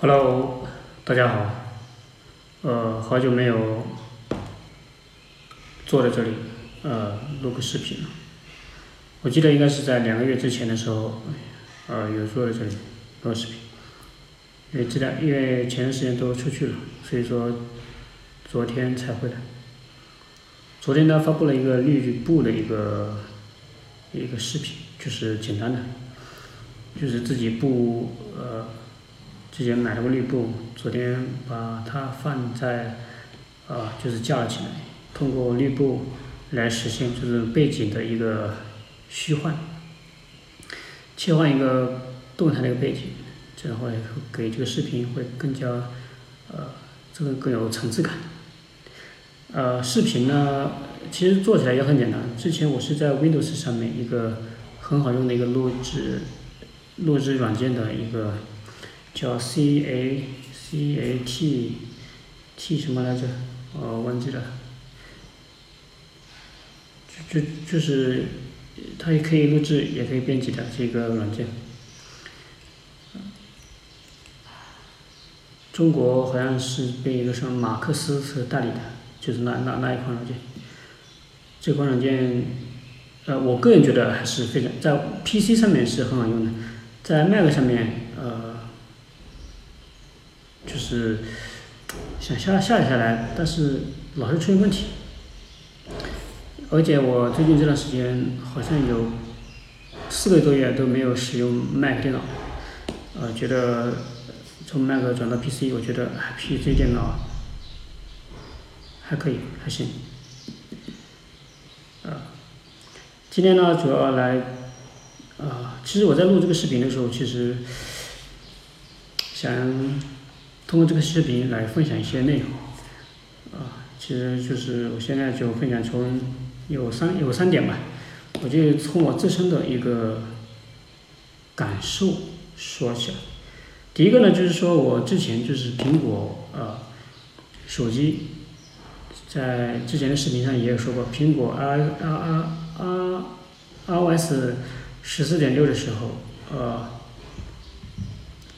Hello，大家好，呃，好久没有坐在这里，呃，录个视频了。我记得应该是在两个月之前的时候，呃，有坐在这里录视频。因为这两，因为前段时间都出去了，所以说昨天才回来。昨天呢，发布了一个绿布的一个一个视频，就是简单的，就是自己布呃。之前买了个绿布，昨天把它放在，啊，就是架起来，通过绿布来实现就是背景的一个虚幻，切换一个动态的一个背景，这样会给这个视频会更加，呃，这个更有层次感。呃，视频呢，其实做起来也很简单。之前我是在 Windows 上面一个很好用的一个录制录制软件的一个。叫 C A C A T T 什么来着？我忘记了。就就就是，它也可以录制，也可以编辑的这个软件。中国好像是被一个什么马克思是代理的，就是那那那一款软件。这款软件，呃，我个人觉得还是非常在 PC 上面是很好用的，在 Mac 上面，呃。是想下下下来，但是老是出现问题。而且我最近这段时间好像有四个多月都没有使用 Mac 电脑，呃，觉得从 Mac 转到 PC，我觉得 PC 电脑还可以，还行。呃，今天呢，主要来，呃，其实我在录这个视频的时候，其实想。通过这个视频来分享一些内容，啊，其实就是我现在就分享从有三有三点吧，我就从我自身的一个感受说起来。第一个呢，就是说我之前就是苹果呃手机，在之前的视频上也有说过，苹果 i i i iOS 十四点六的时候，呃。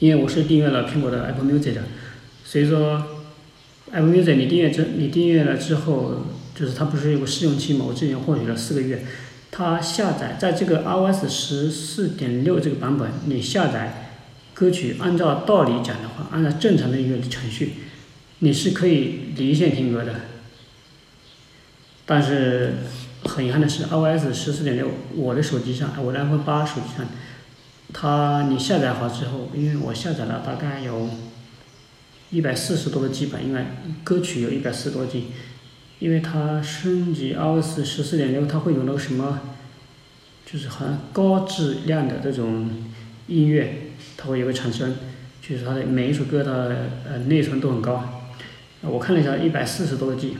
因为我是订阅了苹果的 Apple Music 的，所以说 Apple Music 你订阅之你订阅了之后，就是它不是有个试用期嘛？我之前获取了四个月，它下载在这个 iOS 十四点六这个版本，你下载歌曲，按照道理讲的话，按照正常的一个程序，你是可以离线听歌的。但是很遗憾的是，iOS 十四点六我的手机上，我的 iPhone 八手机上。它你下载好之后，因为我下载了大概有，一百四十多个 G 吧，因为歌曲有一百四十多 G，因为它升级 iOS 十四点六，它会有那个什么，就是好像高质量的这种音乐，它会有个产生，就是它的每一首歌的呃内存都很高，我看了一下一百四十多个 G，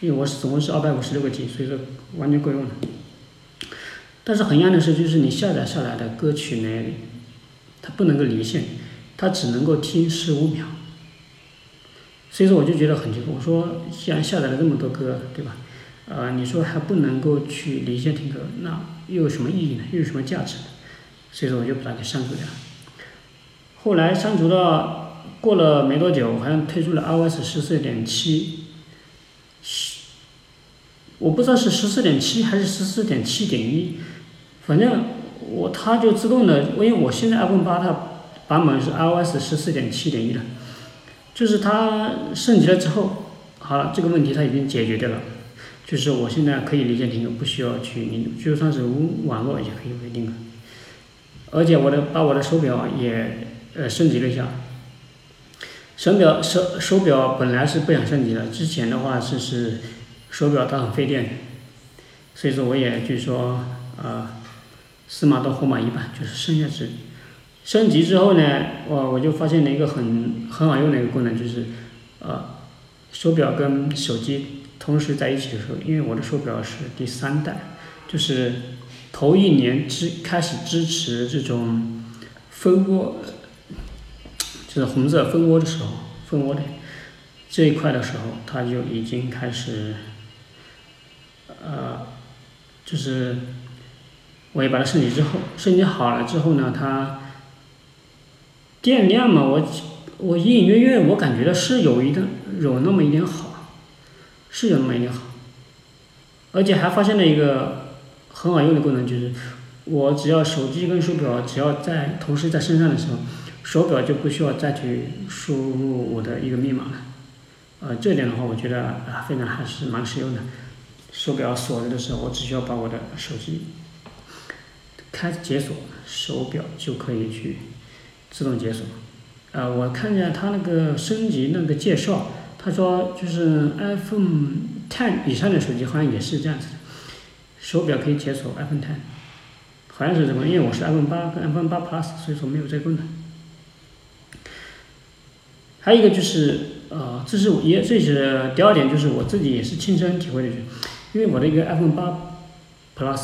因为我总共是二百五十六个 G，所以说完全够用了。但是很遗憾的是，就是你下载下来的歌曲呢，它不能够离线，它只能够听十五秒。所以说我就觉得很奇怪，我说既然下载了这么多歌，对吧？呃，你说还不能够去离线听歌，那又有什么意义呢？又有什么价值呢？所以说我就把它给删除掉。后来删除了，过了没多久，好像推出了 iOS 十四点七，我不知道是十四点七还是十四点七点一。反正我它就自动的，因为我现在 iPhone 八它版本是 iOS 十四点七点一的，就是它升级了之后，好了，这个问题它已经解决掉了，就是我现在可以离线听歌，不需要去你就算是无网络也可以听歌，而且我的把我的手表也呃升级了一下，手表手手表本来是不想升级的，之前的话是是手表它很费电，所以说我也就说呃。四码到后码一半，就是剩下值。升级之后呢，我我就发现了一个很很好用的一个功能，就是呃，手表跟手机同时在一起的时候，因为我的手表是第三代，就是头一年支开始支持这种蜂窝，就是红色蜂窝的时候，蜂窝的这一块的时候，它就已经开始，呃，就是。我也把它升级之后，升级好了之后呢，它电量嘛，我我隐隐约约我感觉到是有一点有那么一点好，是有那么一点好，而且还发现了一个很好用的功能，就是我只要手机跟手表只要在同时在身上的时候，手表就不需要再去输入我的一个密码了。呃，这点的话，我觉得啊，非常还是蛮实用的。手表锁着的时候，我只需要把我的手机开解锁，手表就可以去自动解锁。呃，我看见他那个升级那个介绍，他说就是 iPhone Ten 以上的手机好像也是这样子的，手表可以解锁 iPhone Ten，好像是这么，因为我是 iPhone 八跟 iPhone 八 Plus，所以说没有这个功能。还有一个就是，呃，这是我也这是第二点，就是我自己也是亲身体会的，因为我的一个 iPhone 八 Plus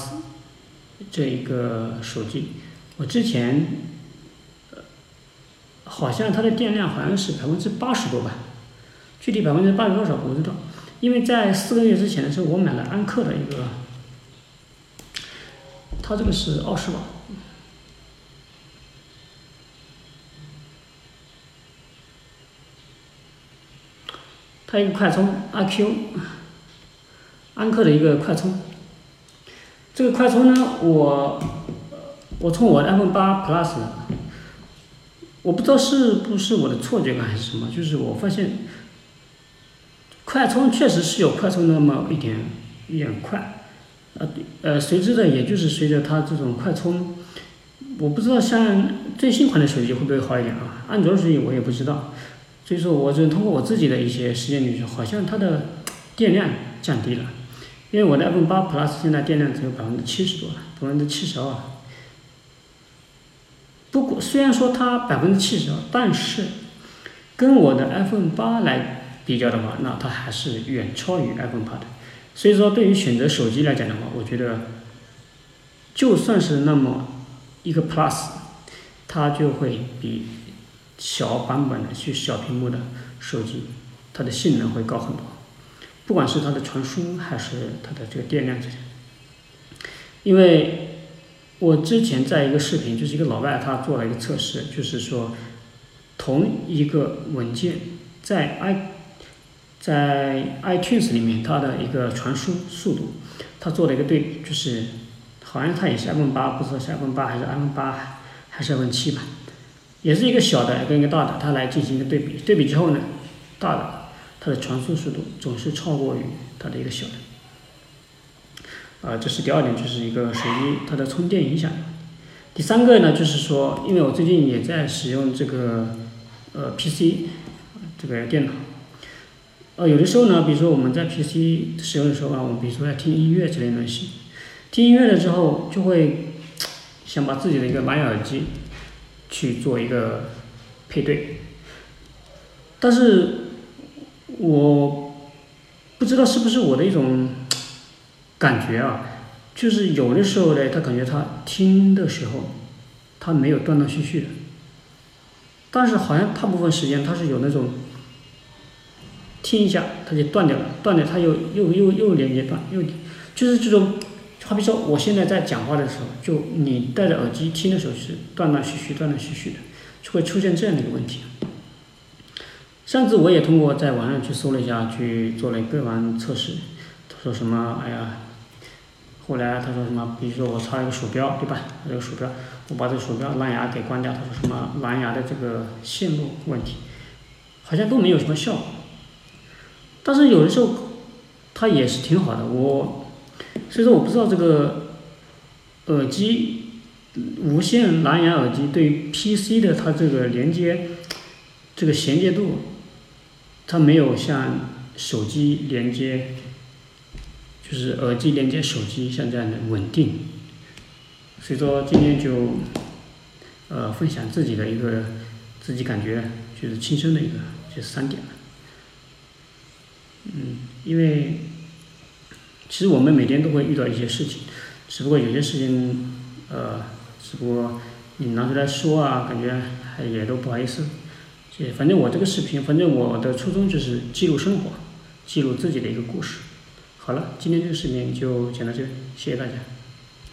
这一个手机，我之前，好像它的电量好像是百分之八十多吧，具体百分之八十多少我不知道，因为在四个月之前的时候，我买了安克的一个，它这个是二十瓦。它一个快充阿 Q，安克的一个快充。这个快充呢，我我从我的 iPhone 八 Plus，我不知道是不是我的错觉感还是什么，就是我发现快充确实是有快充那么一点一点快，呃呃，随之的也就是随着它这种快充，我不知道像最新款的手机会不会好一点啊？安卓手机我也不知道。所以说，我就通过我自己的一些实验里说，好像它的电量降低了，因为我的 iPhone 八 Plus 现在电量只有百分之七十多了，百分之七十二。不过虽然说它百分之七十二，但是跟我的 iPhone 八来比较的话，那它还是远超于 iPhone 八的。所以说，对于选择手机来讲的话，我觉得就算是那么一个 Plus，它就会比。小版本的去小屏幕的手机，它的性能会高很多，不管是它的传输还是它的这个电量这些。因为我之前在一个视频，就是一个老外他做了一个测试，就是说同一个文件在 i 在 iTunes 里面它的一个传输速度，他做了一个对比，就是好像它也是 iPhone 八，不知道是 iPhone 八还是 iPhone 八还是 iPhone 七吧。也是一个小的跟一个大的，它来进行一个对比。对比之后呢，大的它的传输速度总是超过于它的一个小的。啊，这是第二点，就是一个手机它的充电影响。第三个呢，就是说，因为我最近也在使用这个呃 PC 这个电脑，呃，有的时候呢，比如说我们在 PC 使用的时候啊，我们比如说要听音乐之类的东西，听音乐了之后就会想把自己的一个蓝牙耳机。去做一个配对，但是我不知道是不是我的一种感觉啊，就是有的时候呢，他感觉他听的时候，他没有断断续续的，但是好像大部分时间他是有那种听一下他就断掉了，断掉他又又又又连接断，又就是这种。好比说，我现在在讲话的时候，就你戴着耳机听的时候是断断续续、断断续续的，就会出现这样的一个问题。上次我也通过在网上去搜了一下，去做了一个完测试，他说什么？哎呀，后来他说什么？比如说我插一个鼠标，对吧？这个鼠标，我把这个鼠标蓝牙给关掉，他说什么蓝牙的这个线路问题，好像都没有什么效果。但是有的时候，它也是挺好的，我。所以说，我不知道这个耳机无线蓝牙耳机对 PC 的它这个连接这个衔接度，它没有像手机连接，就是耳机连接手机像这样的稳定。所以说，今天就呃分享自己的一个自己感觉就是亲身的一个这三点嗯，因为。其实我们每天都会遇到一些事情，只不过有些事情，呃，只不过你拿出来说啊，感觉也都不好意思。反正我这个视频，反正我的初衷就是记录生活，记录自己的一个故事。好了，今天这个视频就讲到这，谢谢大家。